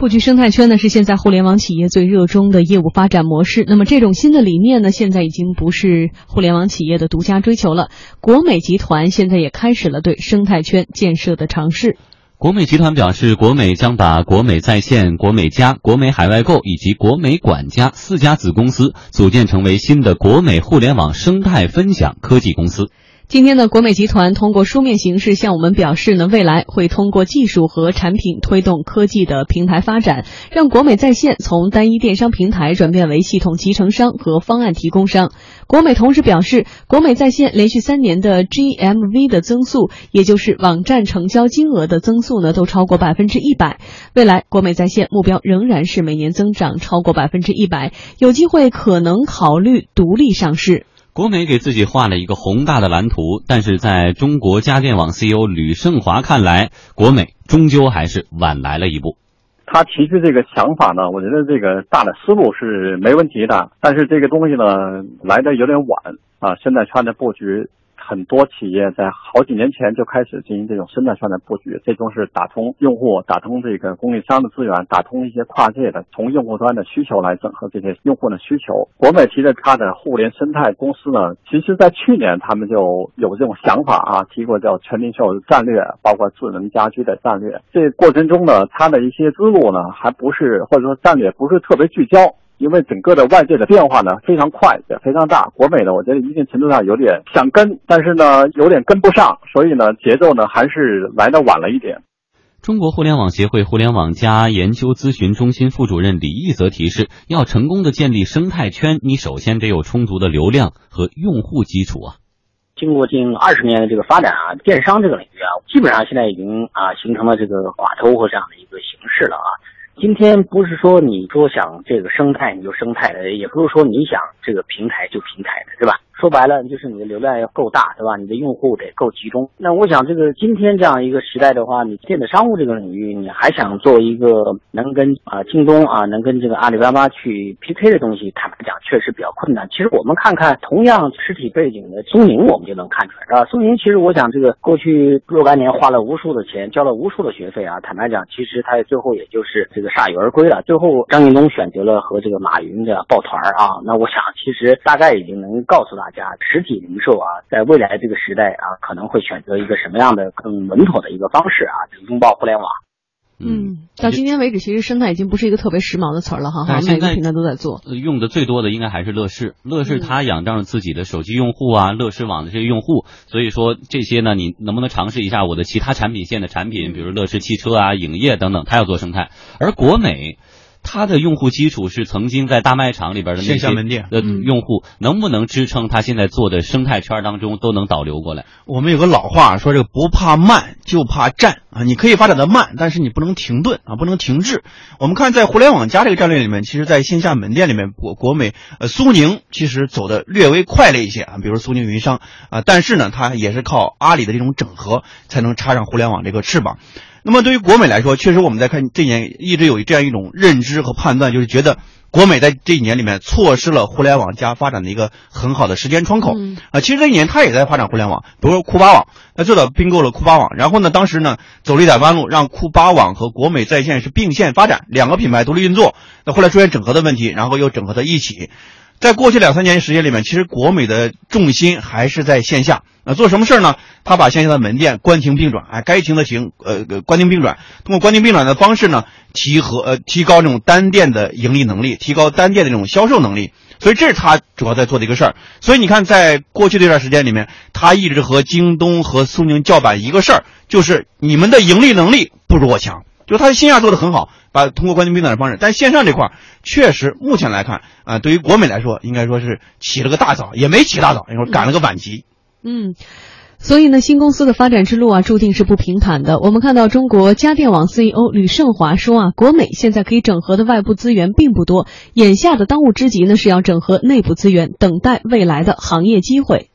布局生态圈呢，是现在互联网企业最热衷的业务发展模式。那么，这种新的理念呢，现在已经不是互联网企业的独家追求了。国美集团现在也开始了对生态圈建设的尝试。国美集团表示，国美将把国美在线、国美家、国美海外购以及国美管家四家子公司组建成为新的国美互联网生态分享科技公司。今天呢，国美集团通过书面形式向我们表示呢，未来会通过技术和产品推动科技的平台发展，让国美在线从单一电商平台转变为系统集成商和方案提供商。国美同时表示，国美在线连续三年的 GMV 的增速，也就是网站成交金额的增速呢，都超过百分之一百。未来，国美在线目标仍然是每年增长超过百分之一百，有机会可能考虑独立上市。国美给自己画了一个宏大的蓝图，但是在中国家电网 CEO 吕胜华看来，国美终究还是晚来了一步。他提出这个想法呢，我觉得这个大的思路是没问题的，但是这个东西呢来的有点晚啊，现在他的布局。很多企业在好几年前就开始进行这种生态圈的布局，最终是打通用户、打通这个供应商的资源、打通一些跨界的，从用户端的需求来整合这些用户的需求。国美提的它的互联生态公司呢，其实在去年他们就有这种想法啊，提过叫全零售战略，包括智能家居的战略。这过程中呢，它的一些思路呢，还不是或者说战略不是特别聚焦。因为整个的外界的变化呢非常快也非常大，国美呢我觉得一定程度上有点想跟，但是呢有点跟不上，所以呢节奏呢还是来的晚了一点。中国互联网协会互联网加研究咨询中心副主任李毅则提示，要成功的建立生态圈，你首先得有充足的流量和用户基础啊。经过近二十年的这个发展啊，电商这个领域啊，基本上现在已经啊形成了这个寡头和这样的一个形式了啊。今天不是说你说想这个生态你就生态的，也不是说你想这个平台就平台的，对吧？说白了，就是你的流量要够大，对吧？你的用户得够集中。那我想，这个今天这样一个时代的话，你电子商务这个领域，你还想做一个能跟啊京东啊，能跟这个阿里巴巴去 PK 的东西，坦白讲，确实比较困难。其实我们看看同样实体背景的苏宁，我们就能看出来，是吧？苏宁其实我想，这个过去若干年花了无数的钱，交了无数的学费啊，坦白讲，其实他最后也就是这个铩羽而归了。最后张近东选择了和这个马云的抱团啊，那我想，其实大概已经能告诉大。家实体零售啊，在未来这个时代啊，可能会选择一个什么样的更稳妥的一个方式啊，拥抱互联网。嗯，到今天为止，其实生态已经不是一个特别时髦的词儿了哈，每个平台都在做。用的最多的应该还是乐视，乐视它仰仗着自己的手机用户啊，乐视网的这些用户，所以说这些呢，你能不能尝试一下我的其他产品线的产品，比如乐视汽车啊、影业等等，它要做生态，而国美。它的用户基础是曾经在大卖场里边的线下门店的用户，能不能支撑它现在做的生态圈当中都能导流过来？我们有个老话说：“这个不怕慢，就怕站啊！你可以发展的慢，但是你不能停顿啊，不能停滞。”我们看在互联网加这个战略里面，其实在线下门店里面，国国美呃苏宁其实走的略微快了一些啊，比如苏宁云商啊，但是呢，它也是靠阿里的这种整合才能插上互联网这个翅膀。那么对于国美来说，确实我们在看这年一直有这样一种认知和判断，就是觉得国美在这一年里面错失了互联网加发展的一个很好的时间窗口。啊，其实这一年它也在发展互联网，比如说酷巴网，它最早并购了酷巴网，然后呢，当时呢走了一点弯路，让酷巴网和国美在线是并线发展，两个品牌独立运作。那后来出现整合的问题，然后又整合在一起。在过去两三年时间里面，其实国美的重心还是在线下。那做什么事儿呢？他把线下的门店关停并转，哎，该停的停，呃，关停并转。通过关停并转的方式呢，提和呃提高这种单店的盈利能力，提高单店的这种销售能力。所以这是他主要在做的一个事儿。所以你看，在过去这段时间里面，他一直和京东和苏宁叫板一个事儿，就是你们的盈利能力不如我强。就他线下做的很好，把通过关停并转的方式，但线上这块确实目前来看啊，对于国美来说，应该说是起了个大早，也没起大早，因为赶了个晚集。嗯，所以呢，新公司的发展之路啊，注定是不平坦的。我们看到中国家电网 CEO 吕胜华说啊，国美现在可以整合的外部资源并不多，眼下的当务之急呢是要整合内部资源，等待未来的行业机会。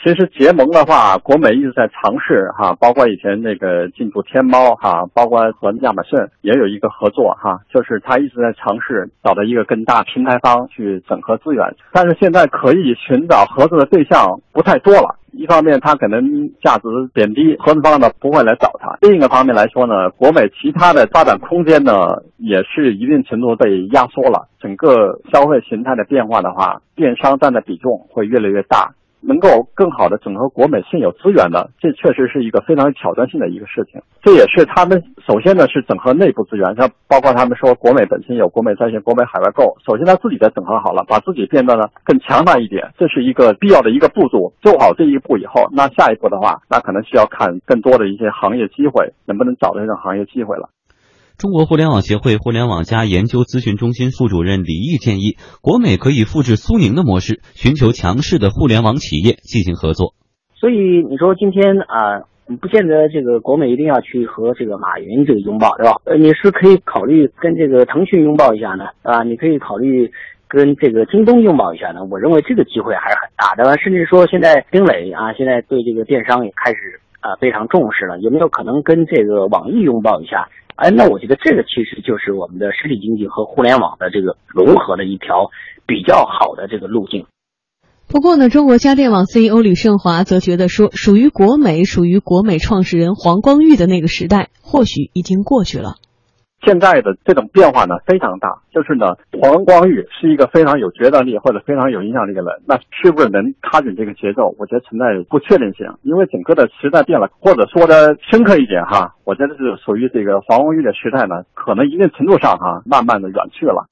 其实结盟的话，国美一直在尝试哈，包括以前那个进驻天猫哈，包括和亚马逊也有一个合作哈，就是他一直在尝试找到一个更大平台方去整合资源，但是现在可以寻找合作的对象不太多了。一方面，它可能价值贬低，合作方呢不会来找它；另一个方面来说呢，国美其他的发展空间呢也是一定程度被压缩了。整个消费形态的变化的话，电商占的比重会越来越大。能够更好的整合国美现有资源的，这确实是一个非常有挑战性的一个事情。这也是他们首先呢是整合内部资源，像包括他们说国美本身有国美在线、国美海外购，首先他自己的整合好了，把自己变得呢更强大一点，这是一个必要的一个步骤。做好这一步以后，那下一步的话，那可能需要看更多的一些行业机会，能不能找到这种行业机会了。中国互联网协会互联网加研究咨询中心副主任李毅建议，国美可以复制苏宁的模式，寻求强势的互联网企业进行合作。所以你说今天啊，不见得这个国美一定要去和这个马云这个拥抱，对吧？呃，你是可以考虑跟这个腾讯拥抱一下呢，啊，你可以考虑跟这个京东拥抱一下呢。我认为这个机会还是很大的，甚至说现在丁磊啊，现在对这个电商也开始啊非常重视了，有没有可能跟这个网易拥抱一下？哎，那我觉得这个其实就是我们的实体经济和互联网的这个融合的一条比较好的这个路径。不过呢，中国家电网 CEO 李胜华则觉得说，属于国美、属于国美创始人黄光裕的那个时代，或许已经过去了。现在的这种变化呢非常大，就是呢，黄光裕是一个非常有决断力或者非常有影响力的人，那是不是能踏准这个节奏？我觉得存在不确定性，因为整个的时代变了，或者说的深刻一点哈，我觉得是属于这个黄光裕的时代呢，可能一定程度上哈，慢慢的远去了。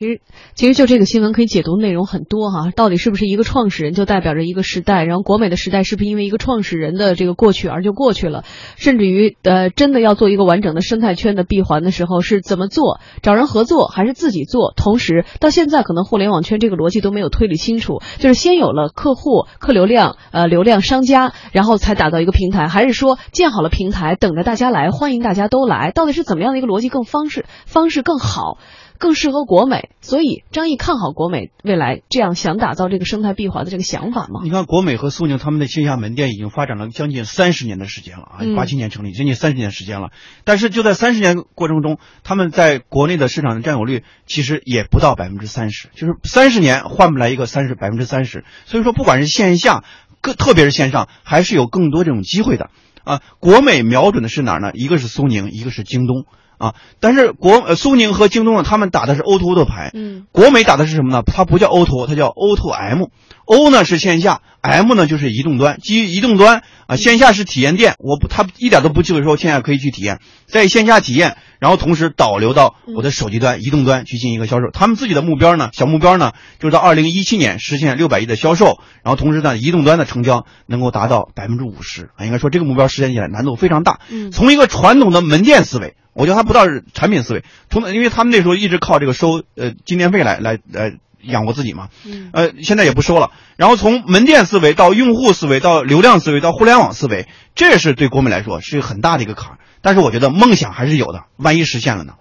其实，其实就这个新闻可以解读内容很多哈。到底是不是一个创始人就代表着一个时代？然后国美的时代是不是因为一个创始人的这个过去而就过去了？甚至于，呃，真的要做一个完整的生态圈的闭环的时候，是怎么做？找人合作还是自己做？同时，到现在可能互联网圈这个逻辑都没有推理清楚，就是先有了客户、客流量、呃流量商家，然后才打造一个平台，还是说建好了平台，等着大家来，欢迎大家都来？到底是怎么样的一个逻辑更方式方式更好？更适合国美，所以张毅看好国美未来这样想打造这个生态闭环的这个想法吗？你看国美和苏宁他们的线下门店已经发展了将近三十年的时间了啊，八七年成立，将近三十年时间了。但是就在三十年过程中，他们在国内的市场的占有率其实也不到百分之三十，就是三十年换不来一个三十百分之三十。所以说，不管是线下，更特别是线上，还是有更多这种机会的啊。国美瞄准的是哪儿呢？一个是苏宁，一个是京东。啊，但是国呃苏宁和京东呢，他们打的是 O to O 的牌，嗯，国美打的是什么呢？它不叫 O to O，它叫 O to M，O 呢是线下，M 呢就是移动端，基于移动端啊，线下是体验店，我不，他一点都不忌讳说线下可以去体验，在线下体验，然后同时导流到我的手机端、移动端去进行一个销售。他们自己的目标呢，小目标呢，就是到二零一七年实现六百亿的销售，然后同时呢，移动端的成交能够达到百分之五十啊，应该说这个目标实现起来难度非常大。嗯，从一个传统的门店思维。我觉得他不到是产品思维，从因为他们那时候一直靠这个收呃进店费来来来养活自己嘛，呃现在也不收了。然后从门店思维到用户思维到流量思维到互联网思维，这是对国美来说是很大的一个坎儿。但是我觉得梦想还是有的，万一实现了呢？